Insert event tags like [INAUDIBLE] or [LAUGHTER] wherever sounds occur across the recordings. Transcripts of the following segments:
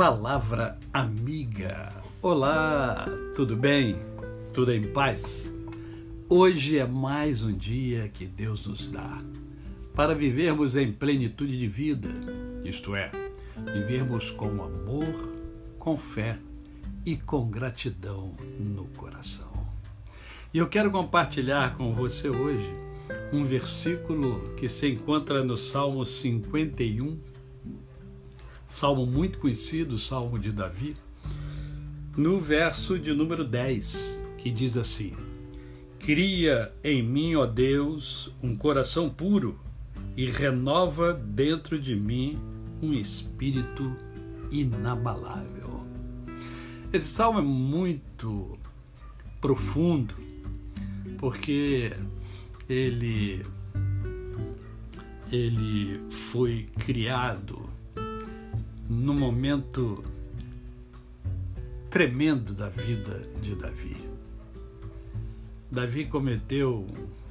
Palavra amiga. Olá, tudo bem? Tudo em paz? Hoje é mais um dia que Deus nos dá para vivermos em plenitude de vida, isto é, vivermos com amor, com fé e com gratidão no coração. E eu quero compartilhar com você hoje um versículo que se encontra no Salmo 51, salmo muito conhecido, salmo de Davi, no verso de número 10, que diz assim: Cria em mim, ó Deus, um coração puro e renova dentro de mim um espírito inabalável. Esse salmo é muito profundo, porque ele ele foi criado no momento tremendo da vida de Davi. Davi cometeu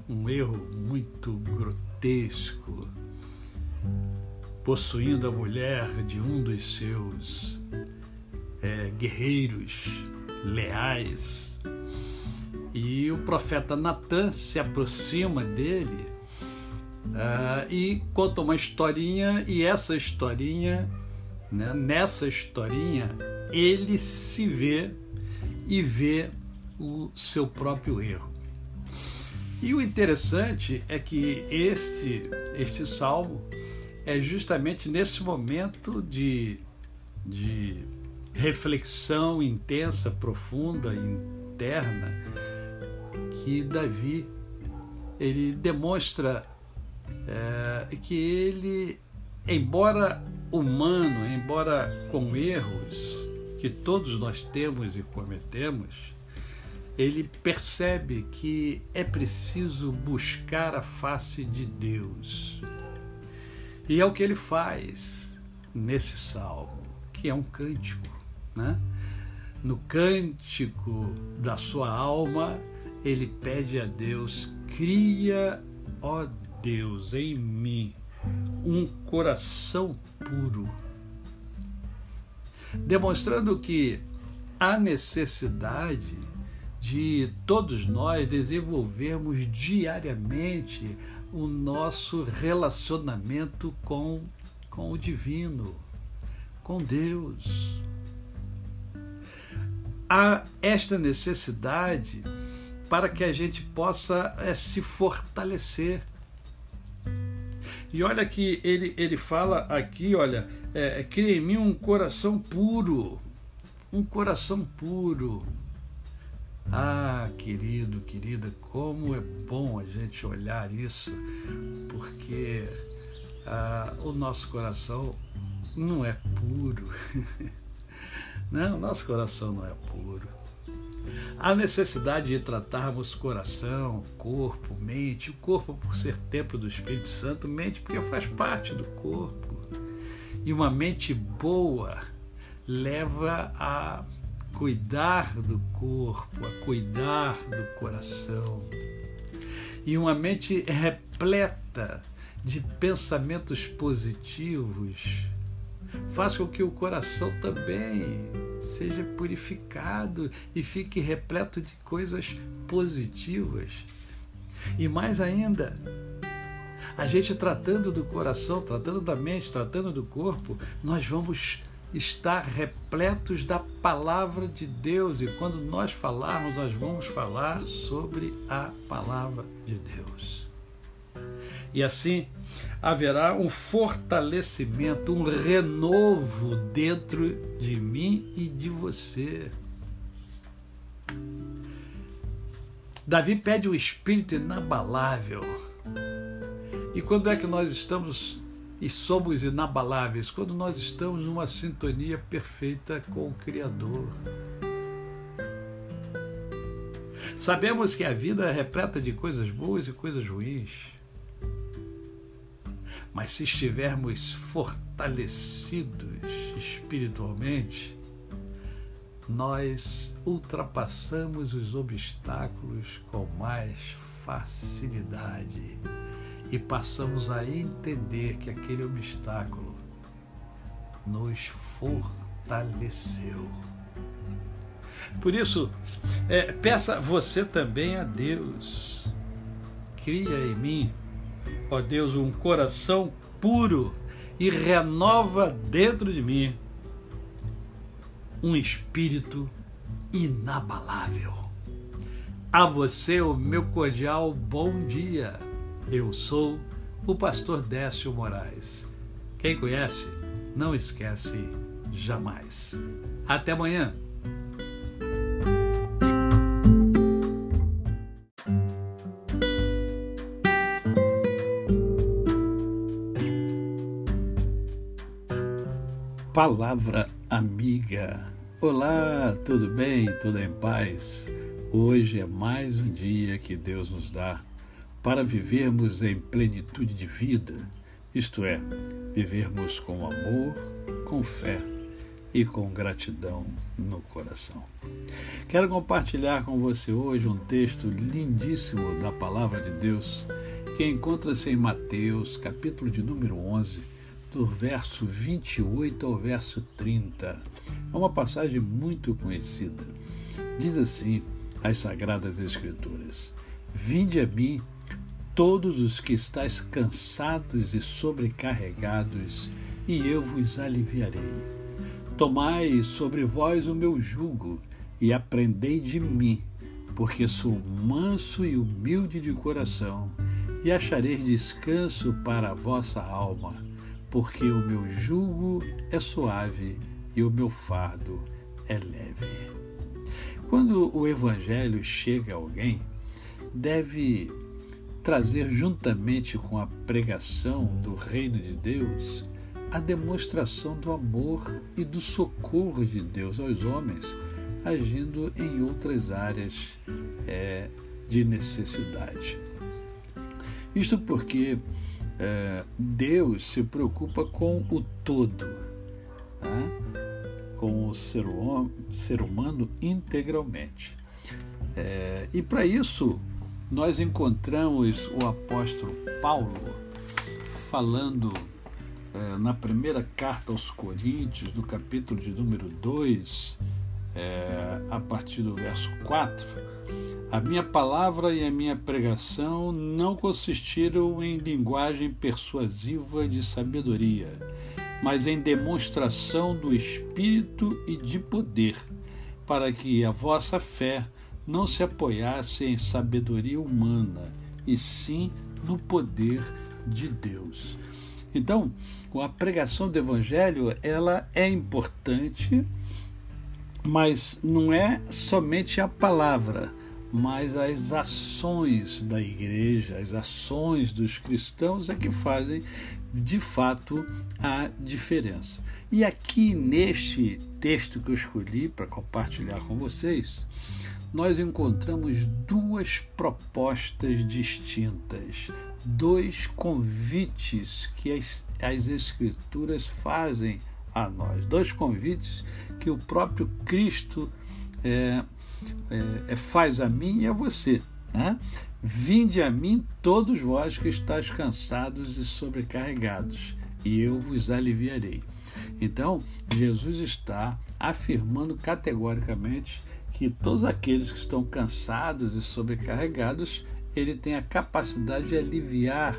um erro muito grotesco, possuindo a mulher de um dos seus é, guerreiros leais. E o profeta Natan se aproxima dele uh, e conta uma historinha, e essa historinha, né, nessa historinha, ele se vê e vê o seu próprio erro. E o interessante é que este, este salmo é justamente nesse momento de, de reflexão intensa, profunda, interna, que Davi ele demonstra é, que ele, embora humano, embora com erros que todos nós temos e cometemos, ele percebe que é preciso buscar a face de Deus. E é o que ele faz nesse salmo, que é um cântico. Né? No cântico da sua alma, ele pede a Deus: cria, ó Deus, em mim um coração puro, demonstrando que há necessidade de todos nós desenvolvermos diariamente o nosso relacionamento com, com o divino, com Deus. Há esta necessidade para que a gente possa é, se fortalecer. E olha que ele, ele fala aqui, olha, é, cria em mim um coração puro, um coração puro. Ah, querido, querida, como é bom a gente olhar isso, porque ah, o nosso coração não é puro. [LAUGHS] não, o nosso coração não é puro. Há necessidade de tratarmos coração, corpo, mente, o corpo por ser templo do Espírito Santo, mente porque faz parte do corpo. E uma mente boa leva a cuidar do corpo, a cuidar do coração. E uma mente repleta de pensamentos positivos faz com que o coração também seja purificado e fique repleto de coisas positivas. E mais ainda, a gente tratando do coração, tratando da mente, tratando do corpo, nós vamos estar repletos da palavra de Deus. E quando nós falarmos, nós vamos falar sobre a palavra de Deus. E assim haverá um fortalecimento, um renovo dentro de mim e de você. Davi pede um espírito inabalável. E quando é que nós estamos e somos inabaláveis? Quando nós estamos numa sintonia perfeita com o Criador. Sabemos que a vida é repleta de coisas boas e coisas ruins. Mas se estivermos fortalecidos espiritualmente, nós ultrapassamos os obstáculos com mais facilidade e passamos a entender que aquele obstáculo nos fortalece. fortaleceu. Por isso, é, peça você também a Deus. Cria em mim, ó Deus, um coração puro e renova dentro de mim um espírito inabalável. A você o meu cordial bom dia. Eu sou o pastor Décio Moraes. Quem conhece, não esquece jamais. Até amanhã. Palavra amiga. Olá, tudo bem? Tudo em paz? Hoje é mais um dia que Deus nos dá para vivermos em plenitude de vida, isto é, vivermos com amor, com fé e com gratidão no coração. Quero compartilhar com você hoje um texto lindíssimo da palavra de Deus que encontra-se em Mateus, capítulo de número 11 do verso 28 ao verso 30. É uma passagem muito conhecida. Diz assim as Sagradas Escrituras: Vinde a mim, todos os que estáis cansados e sobrecarregados, e eu vos aliviarei. Tomai sobre vós o meu jugo e aprendei de mim, porque sou manso e humilde de coração, e achareis descanso para a vossa alma porque o meu jugo é suave e o meu fardo é leve. Quando o Evangelho chega a alguém, deve trazer juntamente com a pregação do Reino de Deus a demonstração do amor e do socorro de Deus aos homens, agindo em outras áreas é, de necessidade. Isto porque é, Deus se preocupa com o todo, tá? com o ser, ser humano integralmente. É, e para isso, nós encontramos o apóstolo Paulo falando é, na primeira carta aos Coríntios, no capítulo de número 2, é, a partir do verso 4 a minha palavra e a minha pregação não consistiram em linguagem persuasiva de sabedoria, mas em demonstração do Espírito e de poder, para que a vossa fé não se apoiasse em sabedoria humana, e sim no poder de Deus. Então, a pregação do Evangelho ela é importante, mas não é somente a palavra mas as ações da igreja, as ações dos cristãos é que fazem de fato a diferença. E aqui neste texto que eu escolhi para compartilhar com vocês, nós encontramos duas propostas distintas, dois convites que as, as Escrituras fazem a nós, dois convites que o próprio Cristo é, é, é, faz a mim e a você. Né? Vinde a mim todos vós que estáis cansados e sobrecarregados, e eu vos aliviarei. Então, Jesus está afirmando categoricamente que todos aqueles que estão cansados e sobrecarregados, ele tem a capacidade de aliviar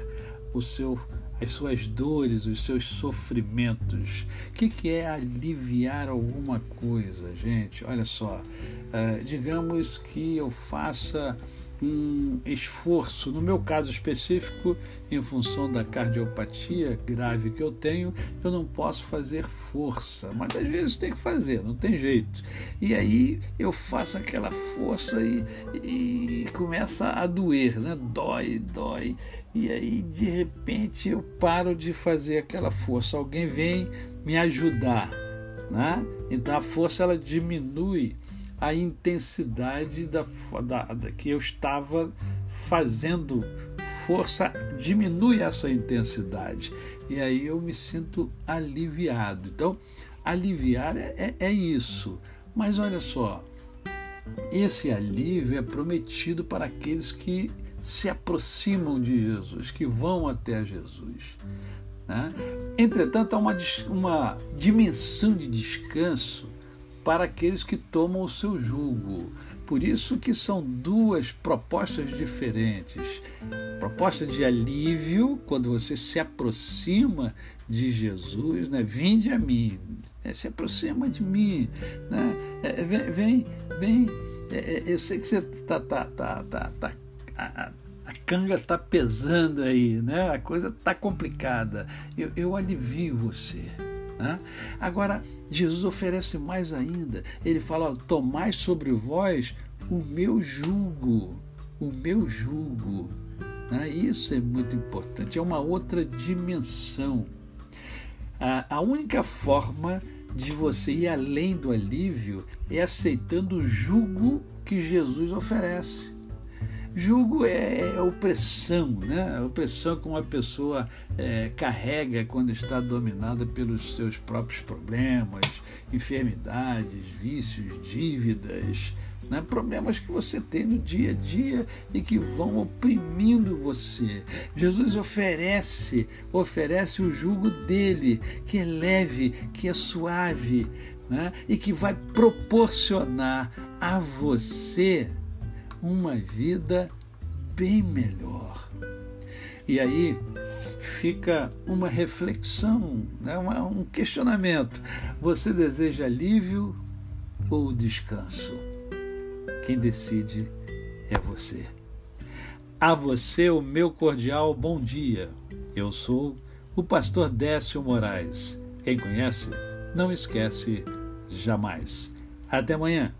o seu as suas dores, os seus sofrimentos. O que, que é aliviar alguma coisa, gente? Olha só, uh, digamos que eu faça um esforço, no meu caso específico, em função da cardiopatia grave que eu tenho, eu não posso fazer força, mas às vezes tem que fazer, não tem jeito. E aí eu faço aquela força e, e começa a doer, né? Dói, dói. E aí de repente eu paro de fazer aquela força, alguém vem me ajudar, né? Então a força ela diminui a intensidade da, da, da, que eu estava fazendo força diminui essa intensidade e aí eu me sinto aliviado. Então, aliviar é, é, é isso. Mas olha só, esse alívio é prometido para aqueles que se aproximam de Jesus, que vão até Jesus. Né? Entretanto, há uma, uma dimensão de descanso para aqueles que tomam o seu jugo. Por isso que são duas propostas diferentes. Proposta de alívio, quando você se aproxima de Jesus, né? vinde a mim, né? se aproxima de mim, né? É, vem, vem, vem. É, é eu sei que você está tá, tá, tá, tá, a, a canga está pesando aí, né? a coisa está complicada. Eu, eu alivio você. Né? Agora, Jesus oferece mais ainda. Ele fala: Tomai sobre vós o meu jugo, o meu jugo. Né? Isso é muito importante, é uma outra dimensão. A, a única forma de você ir além do alívio é aceitando o jugo que Jesus oferece. Julgo é, é opressão, né? A opressão que uma pessoa é, carrega quando está dominada pelos seus próprios problemas, enfermidades, vícios, dívidas, né? problemas que você tem no dia a dia e que vão oprimindo você. Jesus oferece, oferece o jugo dele, que é leve, que é suave, né? e que vai proporcionar a você uma vida bem melhor. E aí fica uma reflexão, né? um questionamento. Você deseja alívio ou descanso? Quem decide é você. A você o meu cordial bom dia. Eu sou o pastor Décio Moraes. Quem conhece, não esquece jamais. Até amanhã.